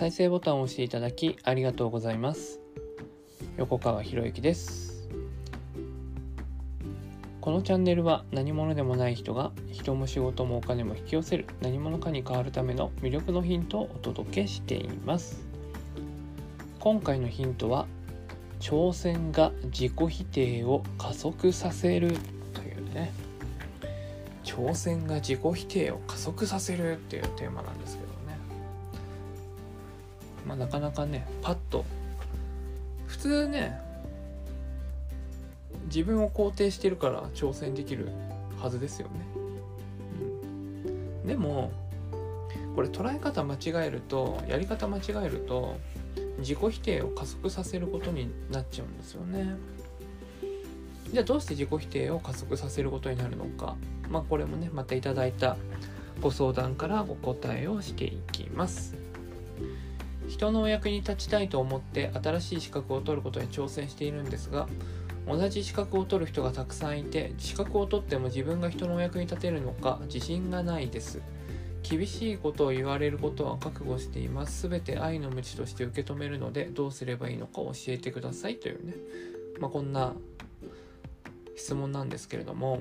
再生ボタンを押していただきありがとうございます。横川博之です。このチャンネルは何者でもない人が人も仕事もお金も引き寄せる何者かに変わるための魅力のヒントをお届けしています。今回のヒントは挑戦が自己否定を加速させるというね。挑戦が自己否定を加速させるっていうテーマなんですけど。まあなかなかねパッと。普通ね自分を肯定してるから挑戦できるはずですよね、うん、でもこれ捉え方間違えるとやり方間違えると自己否定を加速させることになっちゃうんですよね。じゃあどうして自己否定を加速させることになるのか。まあこれもねまたいただいたご相談からお答えをしていきます。人のお役に立ちたいと思って新しい資格を取ることに挑戦しているんですが同じ資格を取る人がたくさんいて資格を取っても自分が人のお役に立てるのか自信がないです。厳しいことを言われることは覚悟しています。全て愛の無知として受け止めるのでどうすればいいのか教えてくださいというね、まあ、こんな質問なんですけれども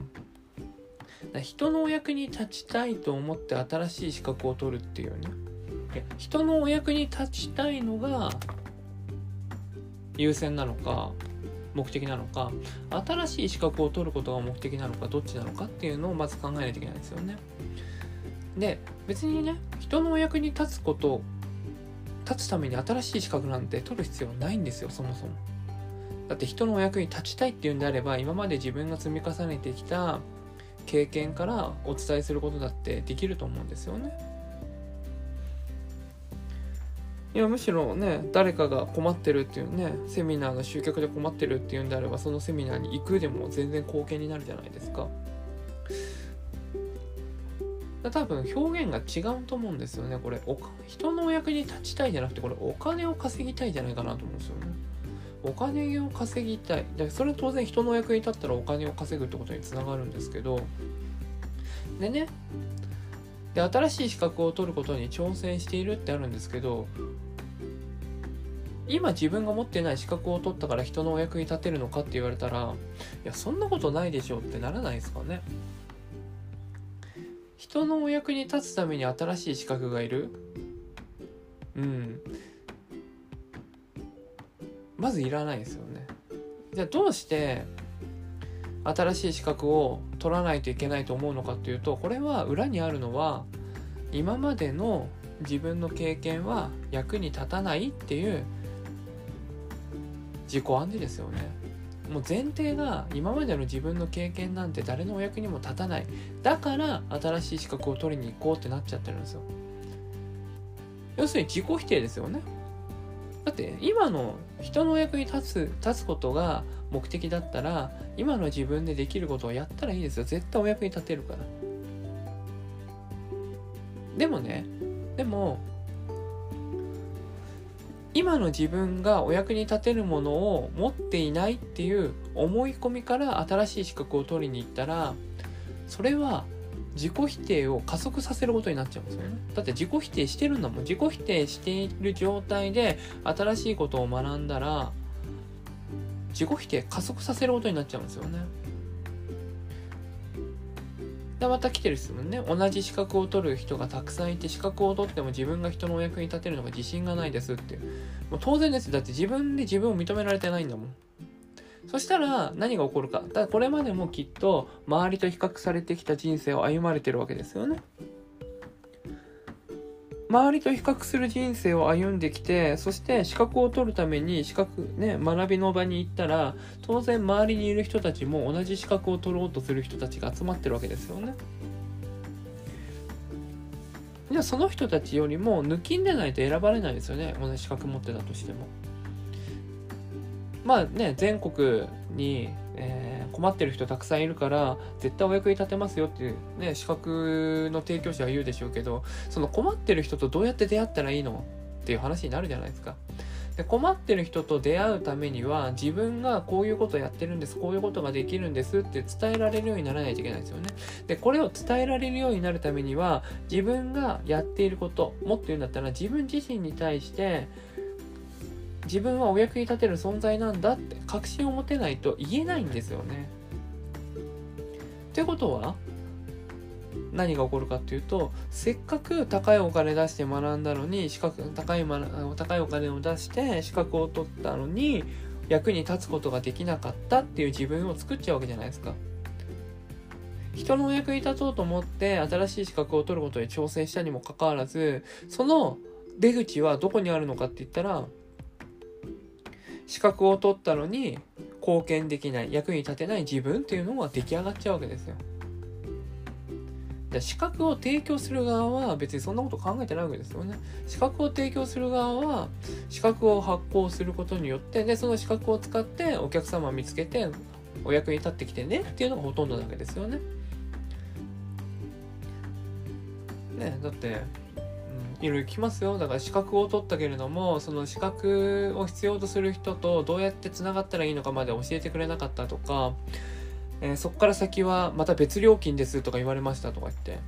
人のお役に立ちたいと思って新しい資格を取るっていうね人のお役に立ちたいのが優先なのか目的なのか新しい資格を取ることが目的なのかどっちなのかっていうのをまず考えないといけないんですよね。で別にね人のお役に立つこと立つために新しい資格なんて取る必要ないんですよそもそも。だって人のお役に立ちたいっていうんであれば今まで自分が積み重ねてきた経験からお伝えすることだってできると思うんですよね。いやむしろね誰かが困ってるっていうねセミナーの集客で困ってるっていうんであればそのセミナーに行くでも全然貢献になるじゃないですか。多分表現が違うと思うんですよねこれお人のお役に立ちたいじゃなくてこれお金を稼ぎたいじゃないかなと思うんですよね。お金を稼ぎたいでそれは当然人のお役に立ったらお金を稼ぐってことにつながるんですけどでねで新しい資格を取ることに挑戦しているってあるんですけど今自分が持ってない資格を取ったから人のお役に立てるのかって言われたらいやそんなことないでしょうってならないですかね。人のお役に立つために新しい資格がいる。うん。まずいらないですよね。じゃあどうして新しい資格を取らないといけないと思うのかっていうとこれは裏にあるのは今までの自分の経験は役に立たないっていう自己暗示ですよね。もう前提が今までの自分の経験なんて誰のお役にも立たない。だから新しい資格を取りに行こうってなっちゃってるんですよ。要するに自己否定ですよね。だって今の人のお役に立つ立つことが目的だったら今の自分でできることをやったらいいですよ。絶対お役に立てるから。でもねでも今の自分がお役に立てるものを持っていないっていう思い込みから新しい資格を取りに行ったらそれは自己否定を加速させることになっちゃうんですよね。だって自己否定してるんだもん。自己否定している状態で新しいことを学んだら自己否定加速させることになっちゃうんですよね。でまた来てるですもんね。同じ資格を取る人がたくさんいて資格を取っても自分が人のお役に立てるのが自信がないですって。もう当然ですだって自分で自分を認められてないんだもん。そしたら何が起こるか。だからこれまでもきっと周りと比較されてきた人生を歩まれてるわけですよね。周りと比較する人生を歩んできてそして資格を取るために資格ね学びの場に行ったら当然周りにいる人たちも同じ資格を取ろうとする人たちが集まってるわけですよね。じゃあその人たちよりも抜きんでないと選ばれないですよね。同じ資格持ってたとしても。まあね全国に、えー、困ってる人たくさんいるから絶対お役に立てますよっていうね資格の提供者は言うでしょうけどその困ってる人とどうやって出会ったらいいのっていう話になるじゃないですか。で困ってる人と出会うためには自分がこういうことやってるんですこういうことができるんですって伝えられるようにならないといけないですよね。でこれを伝えられるようになるためには自分がやっていることもっと言うんだったら自分自身に対して自分はお役に立てる存在なんだって確信を持てないと言えないんですよね。ってことは何が起こるかっていうとせっかく高いお金出して学んだのに資格高い高いお金を出して資格を取ったのに役に立つことができなかったっていう自分を作っちゃうわけじゃないですか。人のお役に立とうと思って新しい資格を取ることに挑戦したにもかかわらずその出口はどこにあるのかって言ったら資格を取ったのに貢献できない役に立てない自分っていうのが出来上がっちゃうわけですよ。資格を提供する側は別にそんなこと考えてないわけですよね。資格を提供する側は資格を発行することによってでその資格を使ってお客様を見つけてお役に立ってきてねっていうのがほとんどなわけですよね。ねだっていろいろ聞きますよ。だから資格を取ったけれどもその資格を必要とする人とどうやってつながったらいいのかまで教えてくれなかったとか、えー、そこから先はまた別料金ですとか言われましたとか言って。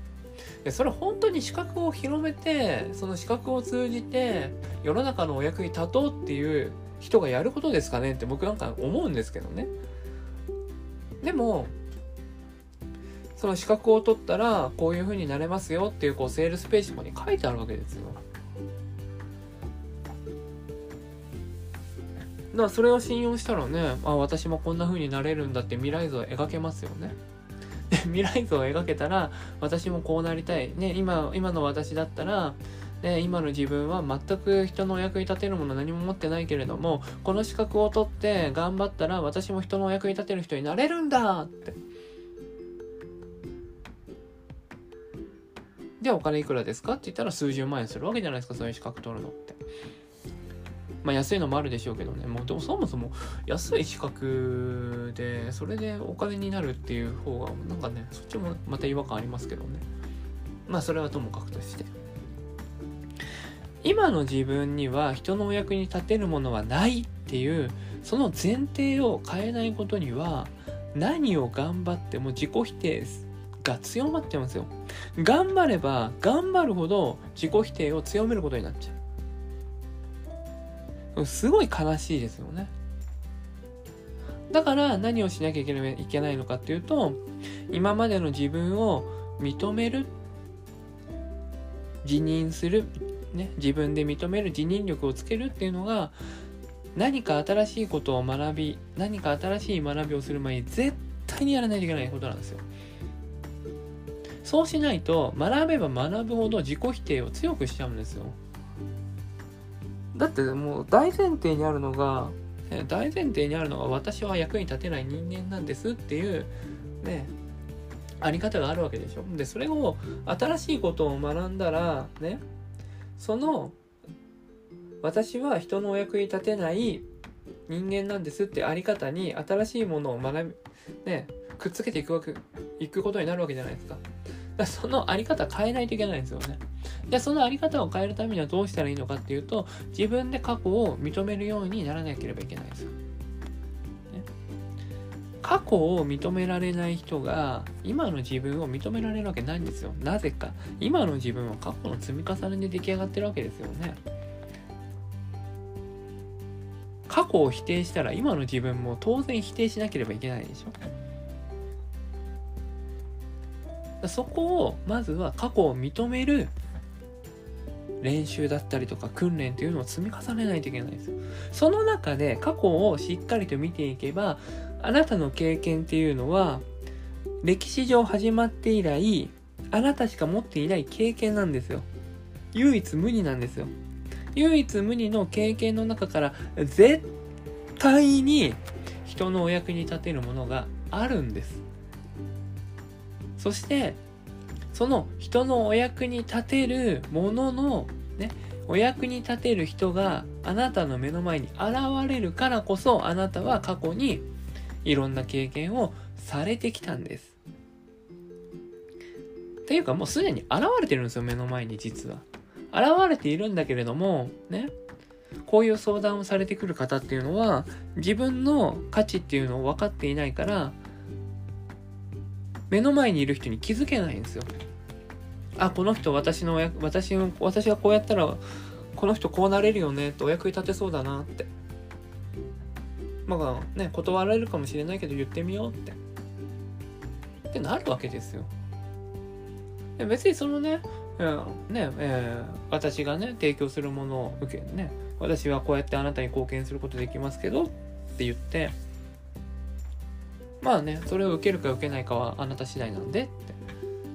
でそれ本当に資格を広めてその資格を通じて世の中のお役に立とうっていう人がやることですかねって僕なんか思うんですけどね。でもその資格を取ったらこういう風になれますよっていうこうセールスページとかに書いてあるわけですよ。だからそれを信用したらね、あ、私もこんな風になれるんだって未来図を描けますよね。で未来図を描けたら、私もこうなりたい。ね、今、今の私だったら、ね、今の自分は全く人のお役に立てるもの何も持ってないけれども、この資格を取って頑張ったら私も人のお役に立てる人になれるんだって。で、お金いくらですか？って言ったら数十万円するわけじゃないですか、そういう資格取るのって。まあ安いのもあるでしょうけどね、もうでもそもそも安い資格で、それでお金になるっていう方が、なんかね、そっちもまた違和感ありますけどね。まあそれはともかくとして。今の自分には人のお役に立てるものはないっていう、その前提を変えないことには、何を頑張っても自己否定ですが強まっちゃうんですよ。頑張れば頑張るほど自己否定を強めることになっちゃう。すごい悲しいですよね。だから何をしなきゃいけないのかっていうと、今までの自分を認める、辞任する、ね、自分で認める辞任力をつけるっていうのが、何か新しいことを学び、何か新しい学びをする前に絶対にやらないといけないことなんですよ。そうしないと学べば学ぶほど自己否定を強くしちゃうんですよ。だってもう大前提にあるのが大前提にあるのが私は役に立てない人間なんですっていうねあり方があるわけでしょ。でそれを新しいことを学んだらねその私は人のお役に立てない人間なんですってあり方に新しいものを学びねくっつけていくわけいくことになるわけじゃないですか。だそのあり方変えないといけないんですよね。で、そのあり方を変えるためにはどうしたらいいのかっていうと、自分で過去を認めるようにならなければいけないんですよ。ね、過去を認められない人が今の自分を認められるわけないんですよ。なぜか。今の自分は過去の積み重ねで出来上がってるわけですよね。過去を否定したら今の自分も当然否定しなければいけないでしょ。そこをまずは過去を認める練習だったりとか訓練というのを積み重ねないといけないんです。その中で過去をしっかりと見ていけばあなたの経験っていうのは歴史上始まって以来あなたしか持っていない経験なんですよ。唯一無二なんですよ。唯一無二の経験の中から絶対に人のお役に立てるものがあるんです。そしてその人のお役に立てるもののねお役に立てる人があなたの目の前に現れるからこそあなたは過去にいろんな経験をされてきたんです。っていうかもうすでに現れてるんですよ目の前に実は。現れているんだけれどもねこういう相談をされてくる方っていうのは自分の価値っていうのを分かっていないから目の前にいる人に気づけないんですよ。あこの人私の私私がこうやったらこの人こうなれるよねってお役に立てそうだなってまあね断られるかもしれないけど言ってみようってってなるわけですよ。別にそのね、えー、ね、えー、私がね提供するものを受けね私はこうやってあなたに貢献することできますけどって言ってまあねそれを受けるか受けないかはあなた次第なんでっ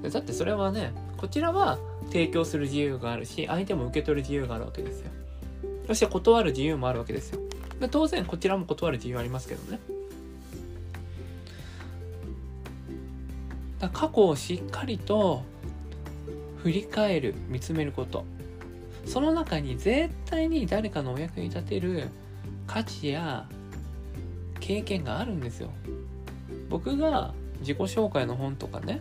て。だってそれはねこちらは提供する自由があるし相手も受け取る自由があるわけですよ。そして断る自由もあるわけですよ。で当然こちらも断る自由ありますけどね。だ過去をしっかりと振り返る見つめること。その中に絶対に誰かのお役に立てる価値や経験があるんですよ。僕が自己紹介の本とかね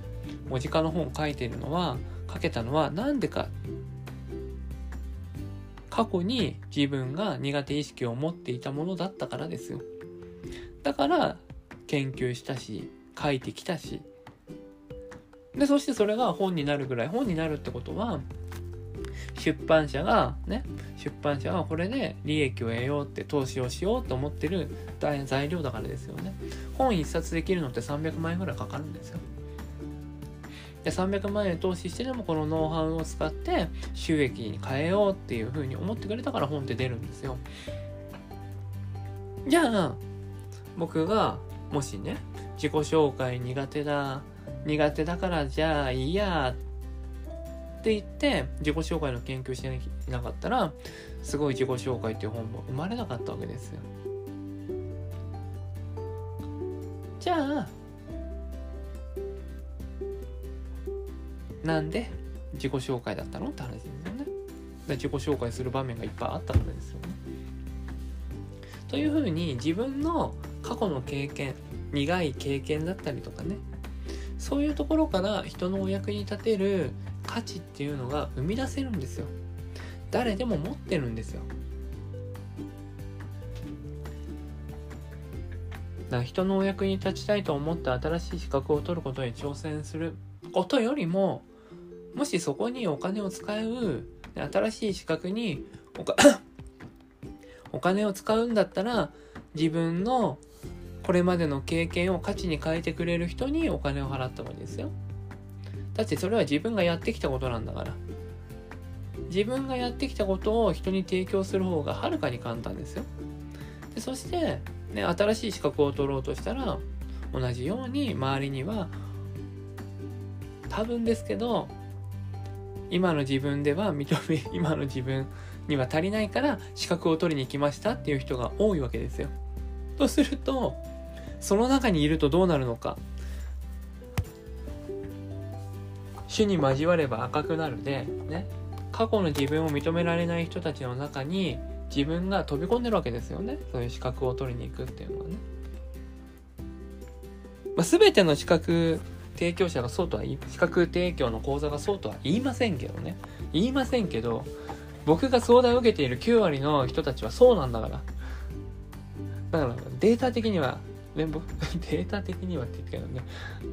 文字化の本を書いてるのは書けたのは何でか。過去に自分が苦手意識を持っていたものだったからですよ。だから研究したし書いてきたし。でそしてそれが本になるぐらい本になるってことは出版社がね出版社はこれで利益を得ようって投資をしようと思ってる材料だからですよね本1冊できるのって300万円ぐらいかかるんですよで300万円投資してでもこのノウハウを使って収益に変えようっていうふうに思ってくれたから本って出るんですよ。じゃあ僕がもしね自己紹介苦手だ苦手だからじゃあいいやって言って自己紹介の研究していなかったらすごい自己紹介っていう本も生まれなかったわけですよ。じゃあなんで自己紹介だったの？って話ですよね。自己紹介する場面がいっぱいあったからですよね。というふうに自分の過去の経験苦い経験だったりとかねそういうところから人のお役に立てる価値っていうのが生み出せるんですよ。誰でも持ってるんですよ。だから人のお役に立ちたいと思って新しい資格を取ることに挑戦することよりももしそこにお金を使う新しい資格にお お金を使うんだったら自分のこれまでの経験を価値に変えてくれる人にお金を払った方がいいですよ。だってそれは自分がやってきたことなんだから。自分がやってきたことを人に提供する方がはるかに簡単ですよ。でそして、ね、新しい資格を取ろうとしたら同じように周りには多分ですけど今の自分では認め 今の自分には足りないから資格を取りに来ましたっていう人が多いわけですよ。とするとその中にいるとどうなるのか主に交われば赤くなるでね過去の自分を認められない人たちの中に自分が飛び込んでるわけですよねそういう資格を取りに行くっていうのはね。まあ、全ての資格提供者がそうとは言い、資格提供の講座がそうとは言いませんけどね。言いませんけど、僕が相談を受けている9割の人たちはそうなんだから。だからデータ的には、ね、僕、データ的にはって言ったけどね、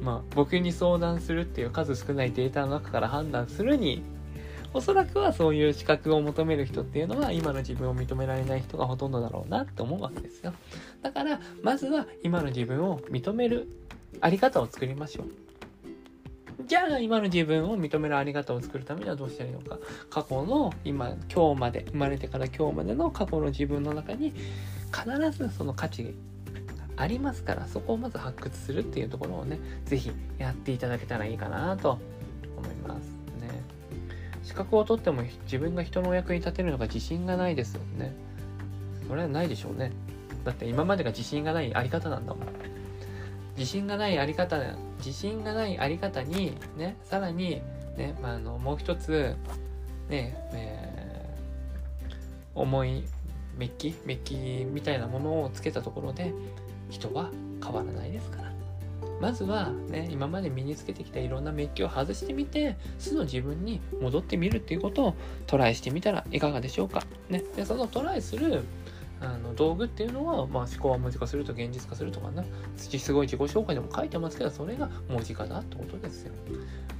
まあ僕に相談するっていう数少ないデータの中から判断するに、おそらくはそういう資格を求める人っていうのは今の自分を認められない人がほとんどだろうなって思うわけですよ。だからまずは今の自分を認めるあり方を作りましょう。じゃあ今の自分を認めるあり方を作るためにはどうしたらいいのか過去の今今日まで生まれてから今日までの過去の自分の中に必ずその価値ありますからそこをまず発掘するっていうところをね是非やっていただけたらいいかなと思いますね。資格を取っても自分が人のお役に立てるのが自信がないですよね。それはないでしょうね。だって今までが自信がないあり方なんだもん。自信がないあり方自信がないあり方にねさらにね、まあ、あのもう一つねえー、重いメッキメッキみたいなものをつけたところで人は変わらないですからまずはね今まで身につけてきたいろんなメッキを外してみて素の自分に戻ってみるっていうことをトライしてみたらいかがでしょうか。ね、でそのトライするあの道具っていうのは、まあ、思考は文字化すると現実化するとかな。土すごい自己紹介でも書いてますけどそれが文字化だってことですよ。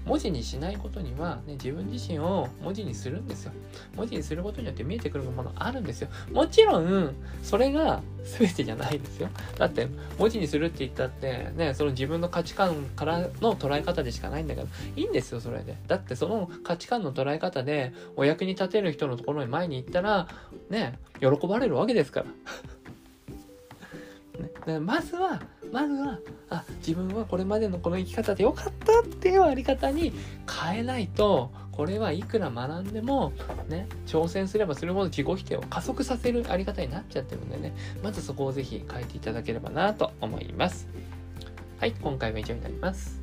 文字にしないことには、ね、自分自身を文字にするんですよ。文字にすることによって見えてくるものあるんですよ。もちろんそれが全てじゃないですよ。だって文字にするって言ったってねその自分の価値観からの捉え方でしかないんだけどいいんですよそれで。だってその価値観の捉え方でお役に立てる人のところに前に行ったらね喜ばれるわけですから。ね、まずはまずはあ自分はこれまでのこの生き方でよかったっていうあり方に変えないとこれはいくら学んでもね挑戦すればするほど自己否定を加速させるあり方になっちゃってるんでね。まずそこをぜひ変えていただければなと思います。はい今回は以上になります。